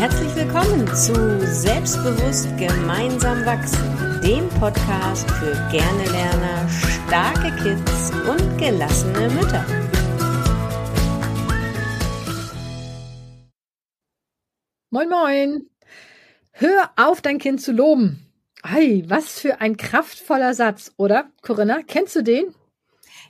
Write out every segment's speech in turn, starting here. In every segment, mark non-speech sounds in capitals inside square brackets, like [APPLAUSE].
Herzlich willkommen zu Selbstbewusst gemeinsam wachsen, dem Podcast für gerne Lerner, starke Kids und gelassene Mütter. Moin, moin. Hör auf, dein Kind zu loben. Ei, was für ein kraftvoller Satz, oder? Corinna, kennst du den?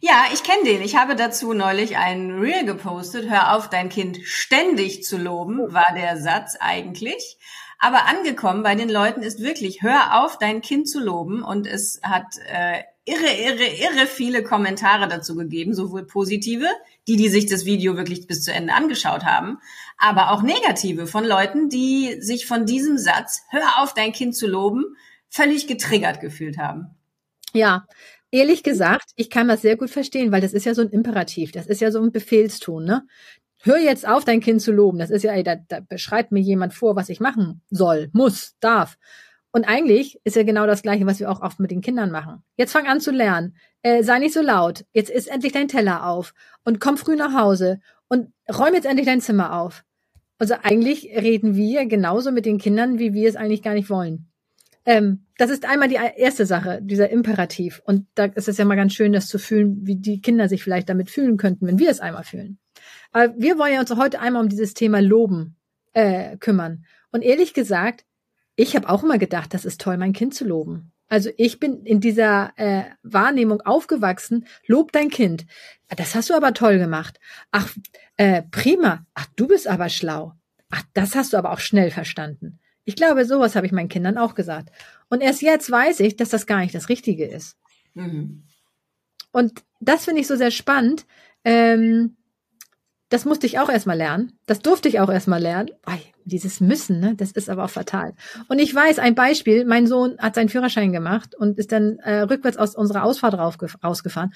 Ja, ich kenne den. Ich habe dazu neulich einen Reel gepostet. Hör auf, dein Kind ständig zu loben, war der Satz eigentlich. Aber angekommen bei den Leuten ist wirklich, hör auf, dein Kind zu loben. Und es hat äh, irre, irre, irre viele Kommentare dazu gegeben, sowohl positive, die, die sich das Video wirklich bis zu Ende angeschaut haben, aber auch negative von Leuten, die sich von diesem Satz, hör auf, dein Kind zu loben, völlig getriggert gefühlt haben. Ja, ehrlich gesagt, ich kann das sehr gut verstehen, weil das ist ja so ein Imperativ, das ist ja so ein Befehlston, ne? Hör jetzt auf, dein Kind zu loben. Das ist ja, ey, da, da beschreibt mir jemand vor, was ich machen soll, muss, darf. Und eigentlich ist ja genau das Gleiche, was wir auch oft mit den Kindern machen. Jetzt fang an zu lernen. Äh, sei nicht so laut. Jetzt isst endlich dein Teller auf. Und komm früh nach Hause. Und räum jetzt endlich dein Zimmer auf. Also eigentlich reden wir genauso mit den Kindern, wie wir es eigentlich gar nicht wollen. Ähm, das ist einmal die erste Sache, dieser Imperativ. Und da ist es ja mal ganz schön, das zu fühlen, wie die Kinder sich vielleicht damit fühlen könnten, wenn wir es einmal fühlen. Aber wir wollen ja uns heute einmal um dieses Thema Loben äh, kümmern. Und ehrlich gesagt, ich habe auch immer gedacht, das ist toll, mein Kind zu loben. Also ich bin in dieser äh, Wahrnehmung aufgewachsen, lob dein Kind. Das hast du aber toll gemacht. Ach, äh, prima. Ach, du bist aber schlau. Ach, das hast du aber auch schnell verstanden. Ich glaube, sowas habe ich meinen Kindern auch gesagt. Und erst jetzt weiß ich, dass das gar nicht das Richtige ist. Mhm. Und das finde ich so sehr spannend. Ähm, das musste ich auch erstmal lernen. Das durfte ich auch erstmal lernen. Ei, dieses Müssen, ne, das ist aber auch fatal. Und ich weiß ein Beispiel, mein Sohn hat seinen Führerschein gemacht und ist dann äh, rückwärts aus unserer Ausfahrt rausgefahren.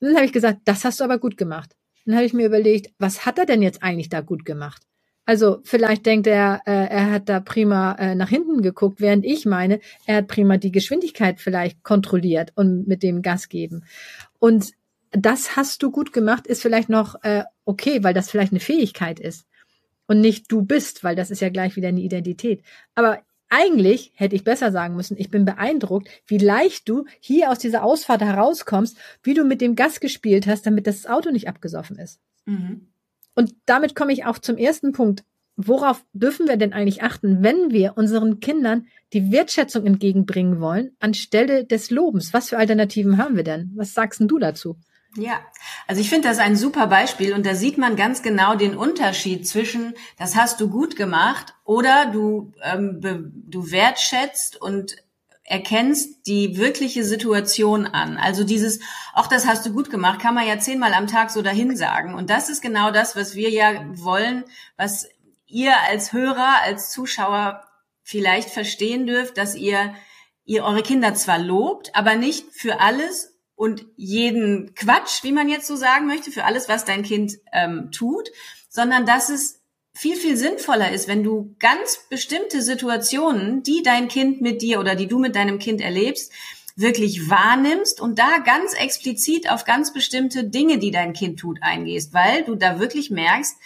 Und dann habe ich gesagt, das hast du aber gut gemacht. Dann habe ich mir überlegt, was hat er denn jetzt eigentlich da gut gemacht? Also vielleicht denkt er, äh, er hat da prima äh, nach hinten geguckt, während ich meine, er hat prima die Geschwindigkeit vielleicht kontrolliert und mit dem Gas geben. Und das hast du gut gemacht, ist vielleicht noch äh, okay, weil das vielleicht eine Fähigkeit ist und nicht du bist, weil das ist ja gleich wieder eine Identität. Aber eigentlich hätte ich besser sagen müssen, ich bin beeindruckt, wie leicht du hier aus dieser Ausfahrt herauskommst, wie du mit dem Gas gespielt hast, damit das Auto nicht abgesoffen ist. Mhm. Und damit komme ich auch zum ersten Punkt. Worauf dürfen wir denn eigentlich achten, wenn wir unseren Kindern die Wertschätzung entgegenbringen wollen, anstelle des Lobens? Was für Alternativen haben wir denn? Was sagst denn du dazu? Ja, also ich finde das ein super Beispiel und da sieht man ganz genau den Unterschied zwischen, das hast du gut gemacht oder du, ähm, du wertschätzt und erkennst die wirkliche Situation an. Also dieses, auch das hast du gut gemacht, kann man ja zehnmal am Tag so dahin sagen. Und das ist genau das, was wir ja wollen, was ihr als Hörer, als Zuschauer vielleicht verstehen dürft, dass ihr, ihr eure Kinder zwar lobt, aber nicht für alles und jeden Quatsch, wie man jetzt so sagen möchte, für alles, was dein Kind ähm, tut, sondern dass es viel, viel sinnvoller ist, wenn du ganz bestimmte Situationen, die dein Kind mit dir oder die du mit deinem Kind erlebst, wirklich wahrnimmst und da ganz explizit auf ganz bestimmte Dinge, die dein Kind tut, eingehst, weil du da wirklich merkst,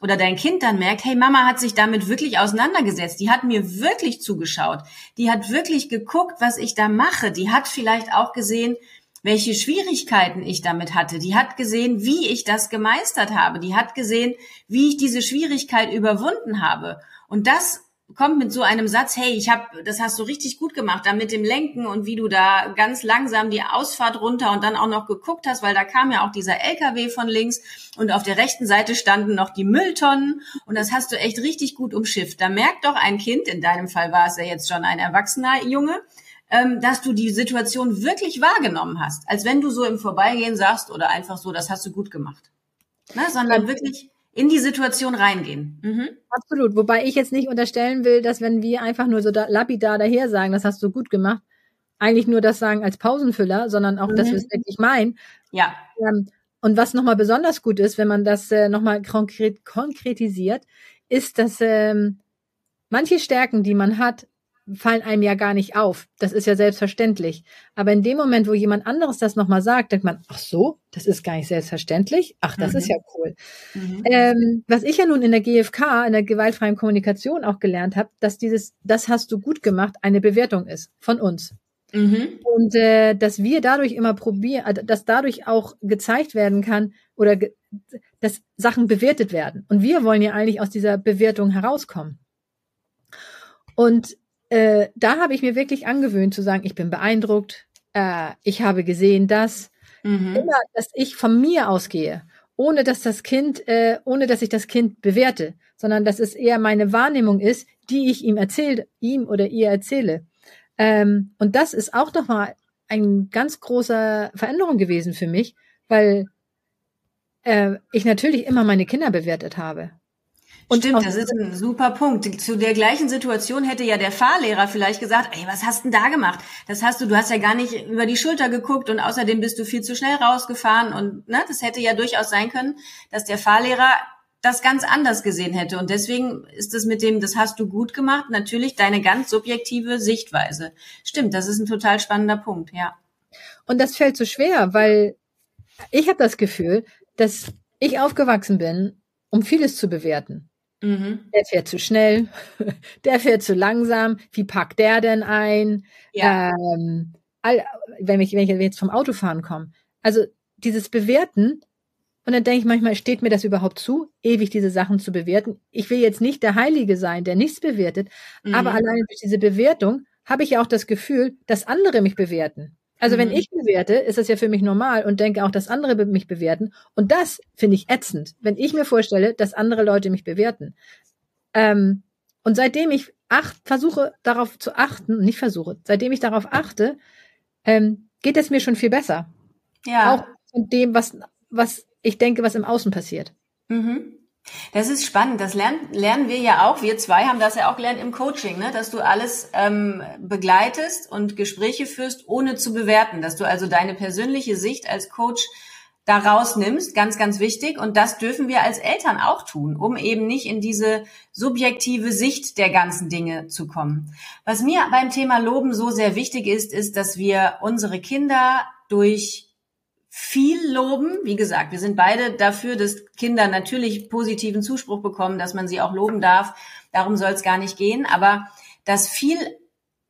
oder dein Kind dann merkt, hey, Mama hat sich damit wirklich auseinandergesetzt, die hat mir wirklich zugeschaut, die hat wirklich geguckt, was ich da mache, die hat vielleicht auch gesehen, welche Schwierigkeiten ich damit hatte. Die hat gesehen, wie ich das gemeistert habe. Die hat gesehen, wie ich diese Schwierigkeit überwunden habe. Und das kommt mit so einem Satz, hey, ich habe, das hast du richtig gut gemacht, da mit dem Lenken und wie du da ganz langsam die Ausfahrt runter und dann auch noch geguckt hast, weil da kam ja auch dieser LKW von links und auf der rechten Seite standen noch die Mülltonnen und das hast du echt richtig gut umschifft. Da merkt doch ein Kind, in deinem Fall war es ja jetzt schon ein erwachsener Junge, ähm, dass du die Situation wirklich wahrgenommen hast, als wenn du so im Vorbeigehen sagst oder einfach so, das hast du gut gemacht. Ne? Sondern wirklich in die Situation reingehen. Mhm. Absolut. Wobei ich jetzt nicht unterstellen will, dass wenn wir einfach nur so da, lapidar daher sagen, das hast du gut gemacht, eigentlich nur das sagen als Pausenfüller, sondern auch, mhm. dass wir es wirklich meinen. Ja. Ähm, und was nochmal besonders gut ist, wenn man das äh, nochmal konkret, konkretisiert, ist, dass ähm, manche Stärken, die man hat, fallen einem ja gar nicht auf. Das ist ja selbstverständlich. Aber in dem Moment, wo jemand anderes das nochmal sagt, denkt man, ach so, das ist gar nicht selbstverständlich. Ach, das mhm. ist ja cool. Mhm. Ähm, was ich ja nun in der GfK, in der gewaltfreien Kommunikation auch gelernt habe, dass dieses, das hast du gut gemacht, eine Bewertung ist von uns. Mhm. Und äh, dass wir dadurch immer probieren, äh, dass dadurch auch gezeigt werden kann oder ge dass Sachen bewertet werden. Und wir wollen ja eigentlich aus dieser Bewertung herauskommen. Und äh, da habe ich mir wirklich angewöhnt zu sagen, ich bin beeindruckt, äh, ich habe gesehen dass mhm. immer, dass ich von mir ausgehe, ohne dass das Kind, äh, ohne dass ich das Kind bewerte, sondern dass es eher meine Wahrnehmung ist, die ich ihm erzähle, ihm oder ihr erzähle. Ähm, und das ist auch nochmal ein ganz großer Veränderung gewesen für mich, weil äh, ich natürlich immer meine Kinder bewertet habe. Und Stimmt, das ist ein super Punkt. Zu der gleichen Situation hätte ja der Fahrlehrer vielleicht gesagt, ey, was hast denn da gemacht? Das hast du, du hast ja gar nicht über die Schulter geguckt und außerdem bist du viel zu schnell rausgefahren und ne, das hätte ja durchaus sein können, dass der Fahrlehrer das ganz anders gesehen hätte. Und deswegen ist es mit dem, das hast du gut gemacht, natürlich deine ganz subjektive Sichtweise. Stimmt, das ist ein total spannender Punkt, ja. Und das fällt so schwer, weil ich habe das Gefühl, dass ich aufgewachsen bin, um vieles zu bewerten. Mhm. Der fährt zu schnell, [LAUGHS] der fährt zu langsam, wie packt der denn ein? Ja. Ähm, all, wenn, ich, wenn ich jetzt vom Autofahren komme. Also dieses Bewerten, und dann denke ich manchmal, steht mir das überhaupt zu, ewig diese Sachen zu bewerten? Ich will jetzt nicht der Heilige sein, der nichts bewertet, mhm. aber allein durch diese Bewertung habe ich ja auch das Gefühl, dass andere mich bewerten. Also mhm. wenn ich bewerte, ist das ja für mich normal und denke auch, dass andere mich bewerten. Und das finde ich ätzend, wenn ich mir vorstelle, dass andere Leute mich bewerten. Ähm, und seitdem ich acht, versuche darauf zu achten, nicht versuche, seitdem ich darauf achte, ähm, geht es mir schon viel besser. Ja. Auch von dem, was, was ich denke, was im Außen passiert. Mhm. Das ist spannend. Das lernen, lernen wir ja auch. Wir zwei haben das ja auch gelernt im Coaching, ne? dass du alles ähm, begleitest und Gespräche führst, ohne zu bewerten. Dass du also deine persönliche Sicht als Coach da rausnimmst, ganz, ganz wichtig. Und das dürfen wir als Eltern auch tun, um eben nicht in diese subjektive Sicht der ganzen Dinge zu kommen. Was mir beim Thema Loben so sehr wichtig ist, ist, dass wir unsere Kinder durch viel loben. Wie gesagt, wir sind beide dafür, dass Kinder natürlich positiven Zuspruch bekommen, dass man sie auch loben darf. Darum soll es gar nicht gehen. Aber dass viel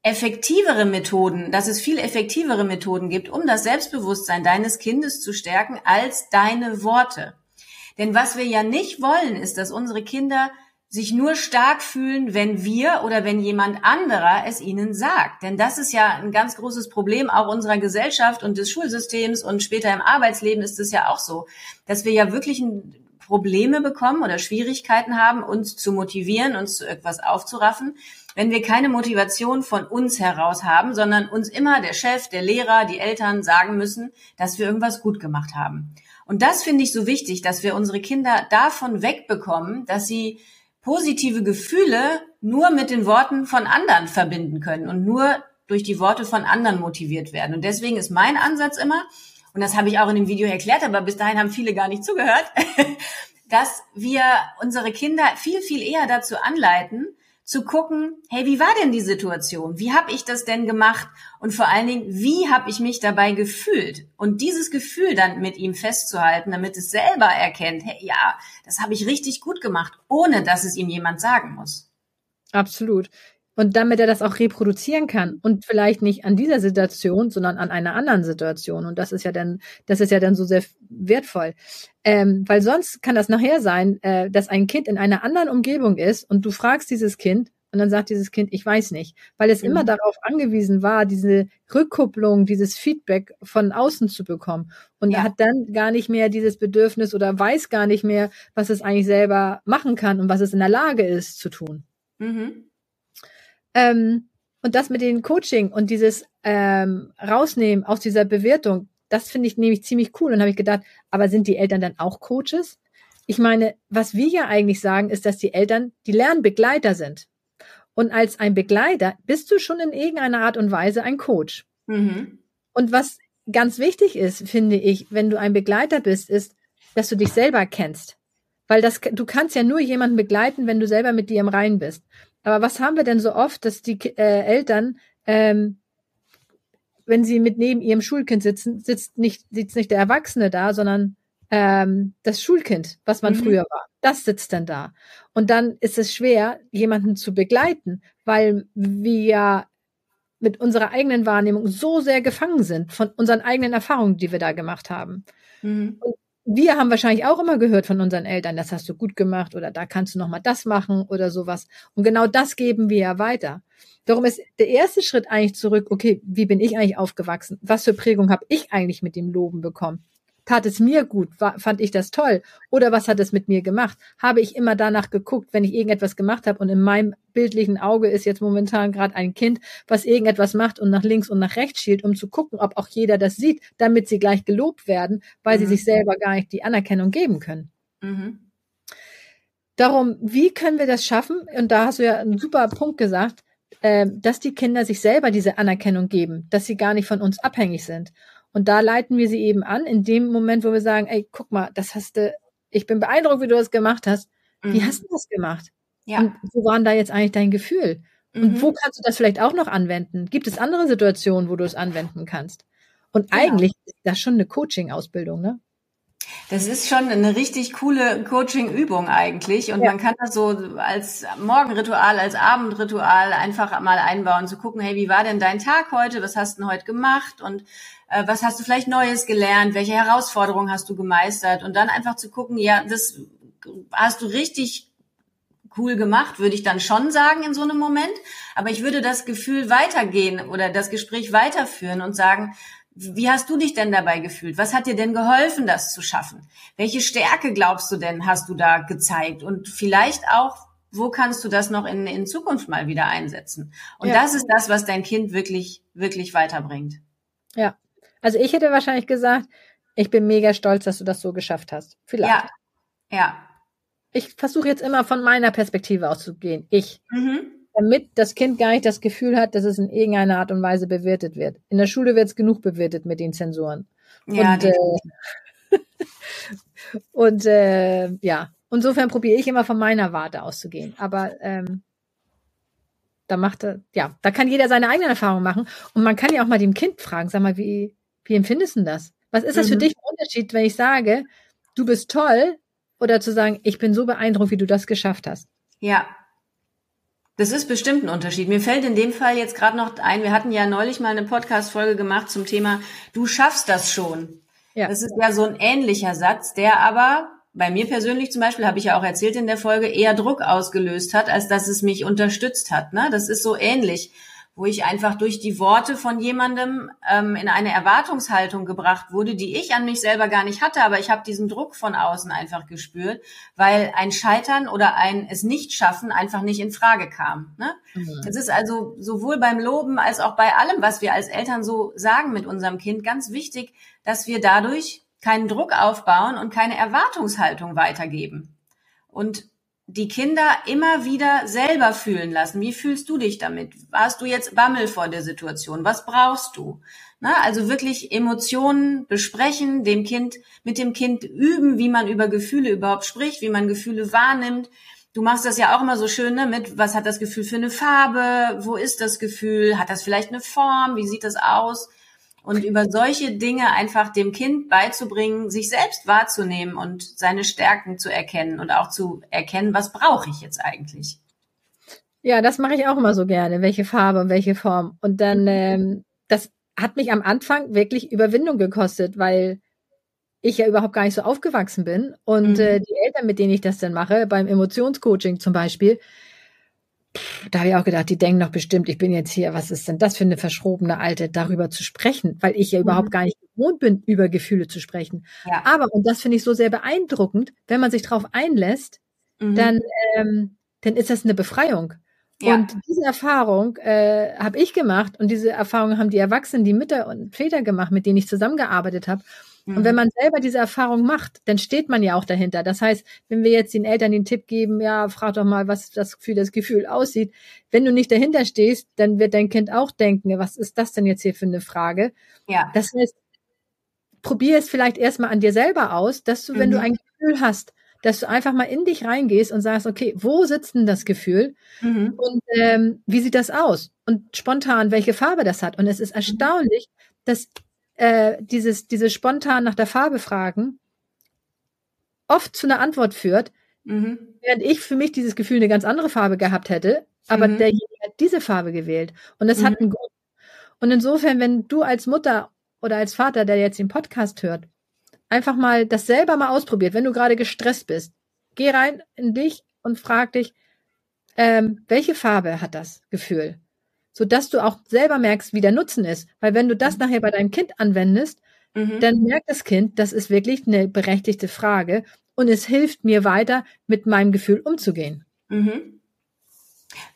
effektivere Methoden, dass es viel effektivere Methoden gibt, um das Selbstbewusstsein deines Kindes zu stärken als deine Worte. Denn was wir ja nicht wollen, ist, dass unsere Kinder sich nur stark fühlen, wenn wir oder wenn jemand anderer es ihnen sagt. Denn das ist ja ein ganz großes Problem auch unserer Gesellschaft und des Schulsystems und später im Arbeitsleben ist es ja auch so, dass wir ja wirklich Probleme bekommen oder Schwierigkeiten haben, uns zu motivieren, uns zu etwas aufzuraffen, wenn wir keine Motivation von uns heraus haben, sondern uns immer der Chef, der Lehrer, die Eltern sagen müssen, dass wir irgendwas gut gemacht haben. Und das finde ich so wichtig, dass wir unsere Kinder davon wegbekommen, dass sie positive Gefühle nur mit den Worten von anderen verbinden können und nur durch die Worte von anderen motiviert werden. Und deswegen ist mein Ansatz immer, und das habe ich auch in dem Video erklärt, aber bis dahin haben viele gar nicht zugehört, [LAUGHS] dass wir unsere Kinder viel, viel eher dazu anleiten, zu gucken, hey, wie war denn die Situation? Wie habe ich das denn gemacht? Und vor allen Dingen, wie habe ich mich dabei gefühlt? Und dieses Gefühl dann mit ihm festzuhalten, damit es selber erkennt, hey, ja, das habe ich richtig gut gemacht, ohne dass es ihm jemand sagen muss. Absolut. Und damit er das auch reproduzieren kann und vielleicht nicht an dieser Situation, sondern an einer anderen Situation. Und das ist ja dann, das ist ja dann so sehr wertvoll. Ähm, weil sonst kann das nachher sein, äh, dass ein Kind in einer anderen Umgebung ist und du fragst dieses Kind und dann sagt dieses Kind, ich weiß nicht, weil es mhm. immer darauf angewiesen war, diese Rückkupplung, dieses Feedback von außen zu bekommen. Und ja. er hat dann gar nicht mehr dieses Bedürfnis oder weiß gar nicht mehr, was es eigentlich selber machen kann und was es in der Lage ist zu tun. Mhm. Ähm, und das mit dem Coaching und dieses ähm, Rausnehmen aus dieser Bewertung, das finde ich nämlich ziemlich cool. Und habe ich gedacht, aber sind die Eltern dann auch Coaches? Ich meine, was wir ja eigentlich sagen, ist, dass die Eltern die Lernbegleiter sind. Und als ein Begleiter bist du schon in irgendeiner Art und Weise ein Coach. Mhm. Und was ganz wichtig ist, finde ich, wenn du ein Begleiter bist, ist, dass du dich selber kennst. Weil das, du kannst ja nur jemanden begleiten, wenn du selber mit dir im Reinen bist. Aber was haben wir denn so oft, dass die äh, Eltern, ähm, wenn sie mit neben ihrem Schulkind sitzen, sitzt nicht, sitzt nicht der Erwachsene da, sondern ähm, das Schulkind, was man mhm. früher war. Das sitzt dann da. Und dann ist es schwer, jemanden zu begleiten, weil wir mit unserer eigenen Wahrnehmung so sehr gefangen sind von unseren eigenen Erfahrungen, die wir da gemacht haben. Mhm. Und wir haben wahrscheinlich auch immer gehört von unseren Eltern, das hast du gut gemacht oder da kannst du noch mal das machen oder sowas. Und genau das geben wir ja weiter. Darum ist der erste Schritt eigentlich zurück, okay, wie bin ich eigentlich aufgewachsen? Was für Prägung habe ich eigentlich mit dem Loben bekommen? Tat es mir gut? Fand ich das toll? Oder was hat es mit mir gemacht? Habe ich immer danach geguckt, wenn ich irgendetwas gemacht habe und in meinem bildlichen Auge ist jetzt momentan gerade ein Kind, was irgendetwas macht und nach links und nach rechts schielt, um zu gucken, ob auch jeder das sieht, damit sie gleich gelobt werden, weil mhm. sie sich selber gar nicht die Anerkennung geben können. Mhm. Darum, wie können wir das schaffen? Und da hast du ja einen super Punkt gesagt, äh, dass die Kinder sich selber diese Anerkennung geben, dass sie gar nicht von uns abhängig sind. Und da leiten wir sie eben an, in dem Moment, wo wir sagen, ey, guck mal, das hast du, ich bin beeindruckt, wie du das gemacht hast. Mhm. Wie hast du das gemacht? Ja. Und wo waren da jetzt eigentlich dein Gefühl? Mhm. Und wo kannst du das vielleicht auch noch anwenden? Gibt es andere Situationen, wo du es anwenden kannst? Und genau. eigentlich ist das schon eine Coaching-Ausbildung, ne? Das ist schon eine richtig coole Coaching-Übung eigentlich. Und ja. man kann das so als Morgenritual, als Abendritual einfach mal einbauen, zu gucken, hey, wie war denn dein Tag heute? Was hast du denn heute gemacht? Und äh, was hast du vielleicht Neues gelernt? Welche Herausforderungen hast du gemeistert? Und dann einfach zu gucken, ja, das hast du richtig cool gemacht, würde ich dann schon sagen in so einem Moment. Aber ich würde das Gefühl weitergehen oder das Gespräch weiterführen und sagen, wie hast du dich denn dabei gefühlt? Was hat dir denn geholfen, das zu schaffen? Welche Stärke glaubst du denn, hast du da gezeigt? Und vielleicht auch, wo kannst du das noch in, in Zukunft mal wieder einsetzen? Und ja. das ist das, was dein Kind wirklich, wirklich weiterbringt. Ja. Also ich hätte wahrscheinlich gesagt, ich bin mega stolz, dass du das so geschafft hast. Vielleicht. Ja. Ja. Ich versuche jetzt immer von meiner Perspektive auszugehen. Ich. Mhm damit das Kind gar nicht das Gefühl hat, dass es in irgendeiner Art und Weise bewertet wird. In der Schule wird es genug bewertet mit den Zensoren. Ja, und, äh, [LAUGHS] und äh, ja, insofern probiere ich immer von meiner Warte auszugehen. Aber ähm, da macht er, ja, da kann jeder seine eigenen Erfahrungen machen. Und man kann ja auch mal dem Kind fragen, sag mal, wie, wie empfindest du das? Was ist das mhm. für dich ein Unterschied, wenn ich sage, du bist toll, oder zu sagen, ich bin so beeindruckt, wie du das geschafft hast? Ja, das ist bestimmt ein Unterschied. Mir fällt in dem Fall jetzt gerade noch ein, wir hatten ja neulich mal eine Podcast-Folge gemacht zum Thema, du schaffst das schon. Ja. Das ist ja so ein ähnlicher Satz, der aber bei mir persönlich zum Beispiel, habe ich ja auch erzählt in der Folge, eher Druck ausgelöst hat, als dass es mich unterstützt hat. Ne? Das ist so ähnlich wo ich einfach durch die Worte von jemandem ähm, in eine Erwartungshaltung gebracht wurde, die ich an mich selber gar nicht hatte, aber ich habe diesen Druck von außen einfach gespürt, weil ein Scheitern oder ein es nicht schaffen einfach nicht in Frage kam. Ne? Mhm. Es ist also sowohl beim Loben als auch bei allem, was wir als Eltern so sagen mit unserem Kind, ganz wichtig, dass wir dadurch keinen Druck aufbauen und keine Erwartungshaltung weitergeben. Und die Kinder immer wieder selber fühlen lassen. Wie fühlst du dich damit? Warst du jetzt Bammel vor der Situation? Was brauchst du? Na, also wirklich Emotionen besprechen, dem Kind, mit dem Kind üben, wie man über Gefühle überhaupt spricht, wie man Gefühle wahrnimmt. Du machst das ja auch immer so schön ne, mit, was hat das Gefühl für eine Farbe? Wo ist das Gefühl? Hat das vielleicht eine Form? Wie sieht das aus? Und über solche Dinge einfach dem Kind beizubringen, sich selbst wahrzunehmen und seine Stärken zu erkennen und auch zu erkennen, was brauche ich jetzt eigentlich. Ja, das mache ich auch immer so gerne, welche Farbe und welche Form. Und dann, ähm, das hat mich am Anfang wirklich Überwindung gekostet, weil ich ja überhaupt gar nicht so aufgewachsen bin. Und mhm. äh, die Eltern, mit denen ich das dann mache, beim Emotionscoaching zum Beispiel, da habe ich auch gedacht, die denken doch bestimmt, ich bin jetzt hier, was ist denn das für eine verschrobene Alte, darüber zu sprechen, weil ich ja mhm. überhaupt gar nicht gewohnt bin, über Gefühle zu sprechen. Ja. Aber, und das finde ich so sehr beeindruckend, wenn man sich darauf einlässt, mhm. dann, ähm, dann ist das eine Befreiung. Ja. Und diese Erfahrung äh, habe ich gemacht und diese Erfahrung haben die Erwachsenen, die Mütter und Väter gemacht, mit denen ich zusammengearbeitet habe. Und wenn mhm. man selber diese Erfahrung macht, dann steht man ja auch dahinter. Das heißt, wenn wir jetzt den Eltern den Tipp geben, ja, frag doch mal, was das für das Gefühl aussieht. Wenn du nicht dahinter stehst, dann wird dein Kind auch denken, was ist das denn jetzt hier für eine Frage? Ja. Das heißt, probier es vielleicht erstmal an dir selber aus, dass du, wenn mhm. du ein Gefühl hast, dass du einfach mal in dich reingehst und sagst, okay, wo sitzt denn das Gefühl mhm. und ähm, wie sieht das aus und spontan, welche Farbe das hat. Und es ist erstaunlich, dass äh, dieses, dieses spontan nach der Farbe fragen oft zu einer Antwort führt, mhm. während ich für mich dieses Gefühl eine ganz andere Farbe gehabt hätte, aber mhm. derjenige hat diese Farbe gewählt. Und das mhm. hat einen Grund. Und insofern, wenn du als Mutter oder als Vater, der jetzt den Podcast hört, einfach mal das selber mal ausprobiert, wenn du gerade gestresst bist, geh rein in dich und frag dich, ähm, welche Farbe hat das Gefühl? Sodass du auch selber merkst, wie der Nutzen ist. Weil wenn du das mhm. nachher bei deinem Kind anwendest, mhm. dann merkt das Kind, das ist wirklich eine berechtigte Frage und es hilft mir weiter, mit meinem Gefühl umzugehen. Mhm.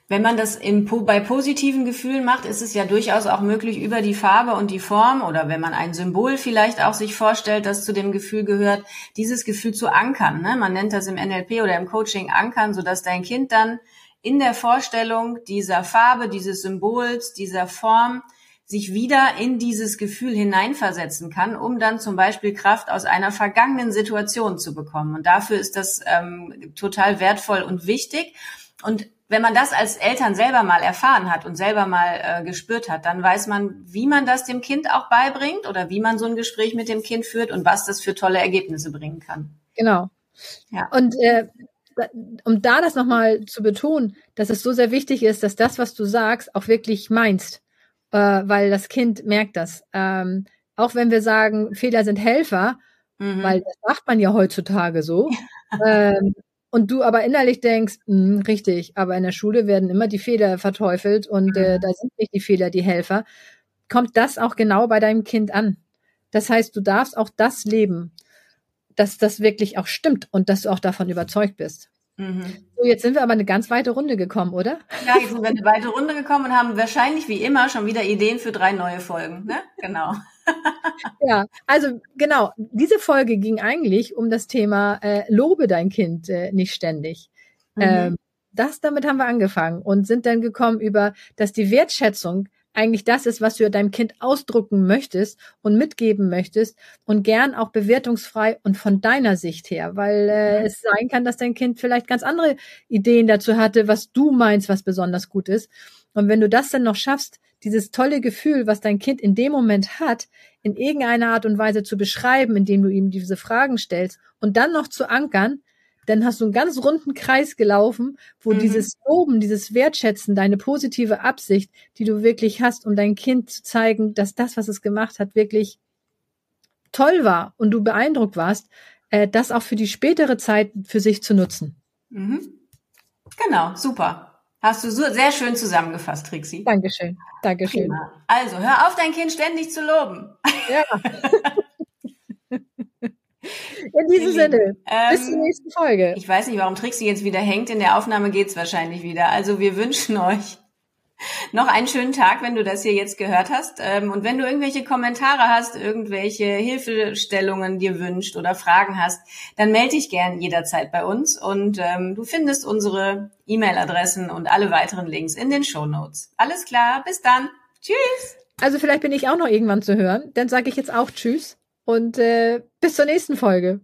Wenn man das in, bei positiven Gefühlen macht, ist es ja durchaus auch möglich, über die Farbe und die Form oder wenn man ein Symbol vielleicht auch sich vorstellt, das zu dem Gefühl gehört, dieses Gefühl zu ankern. Ne? Man nennt das im NLP oder im Coaching ankern, sodass dein Kind dann in der Vorstellung dieser Farbe, dieses Symbols, dieser Form sich wieder in dieses Gefühl hineinversetzen kann, um dann zum Beispiel Kraft aus einer vergangenen Situation zu bekommen. Und dafür ist das ähm, total wertvoll und wichtig. Und wenn man das als Eltern selber mal erfahren hat und selber mal äh, gespürt hat, dann weiß man, wie man das dem Kind auch beibringt oder wie man so ein Gespräch mit dem Kind führt und was das für tolle Ergebnisse bringen kann. Genau. Ja. Und äh, um da das nochmal zu betonen, dass es so sehr wichtig ist, dass das, was du sagst, auch wirklich meinst äh, weil das Kind merkt das. Ähm, auch wenn wir sagen, Fehler sind Helfer, mhm. weil das macht man ja heutzutage so. [LAUGHS] ähm, und du aber innerlich denkst, mh, hm, richtig, aber in der Schule werden immer die Fehler verteufelt und äh, mhm. da sind nicht die Fehler die Helfer, kommt das auch genau bei deinem Kind an. Das heißt, du darfst auch das leben, dass das wirklich auch stimmt und dass du auch davon überzeugt bist. Mhm. So, jetzt sind wir aber eine ganz weite Runde gekommen, oder? Ja, jetzt sind wir eine weite Runde gekommen und haben wahrscheinlich wie immer schon wieder Ideen für drei neue Folgen. Ne? Genau. [LAUGHS] ja, also genau, diese Folge ging eigentlich um das Thema äh, Lobe dein Kind äh, nicht ständig. Mhm. Ähm, das damit haben wir angefangen und sind dann gekommen über, dass die Wertschätzung eigentlich das ist, was du deinem Kind ausdrucken möchtest und mitgeben möchtest und gern auch bewertungsfrei und von deiner Sicht her, weil äh, es sein kann, dass dein Kind vielleicht ganz andere Ideen dazu hatte, was du meinst, was besonders gut ist. Und wenn du das dann noch schaffst, dieses tolle Gefühl, was dein Kind in dem Moment hat, in irgendeiner Art und Weise zu beschreiben, indem du ihm diese Fragen stellst und dann noch zu ankern, dann hast du einen ganz runden Kreis gelaufen, wo mhm. dieses Loben, dieses Wertschätzen, deine positive Absicht, die du wirklich hast, um dein Kind zu zeigen, dass das, was es gemacht hat, wirklich toll war und du beeindruckt warst, äh, das auch für die spätere Zeit für sich zu nutzen. Mhm. Genau, super. Hast du so sehr schön zusammengefasst, Trixie. Dankeschön. Dankeschön. Prima. Also, hör auf, dein Kind ständig zu loben. Ja. [LAUGHS] In diesem Sinne, ähm, bis zur nächsten Folge. Ich weiß nicht, warum Trixie jetzt wieder hängt. In der Aufnahme geht's wahrscheinlich wieder. Also wir wünschen euch noch einen schönen Tag, wenn du das hier jetzt gehört hast. Ähm, und wenn du irgendwelche Kommentare hast, irgendwelche Hilfestellungen dir wünscht oder Fragen hast, dann melde dich gern jederzeit bei uns. Und ähm, du findest unsere E-Mail-Adressen und alle weiteren Links in den Show Notes. Alles klar, bis dann. Tschüss. Also vielleicht bin ich auch noch irgendwann zu hören. Dann sage ich jetzt auch Tschüss und äh, bis zur nächsten Folge.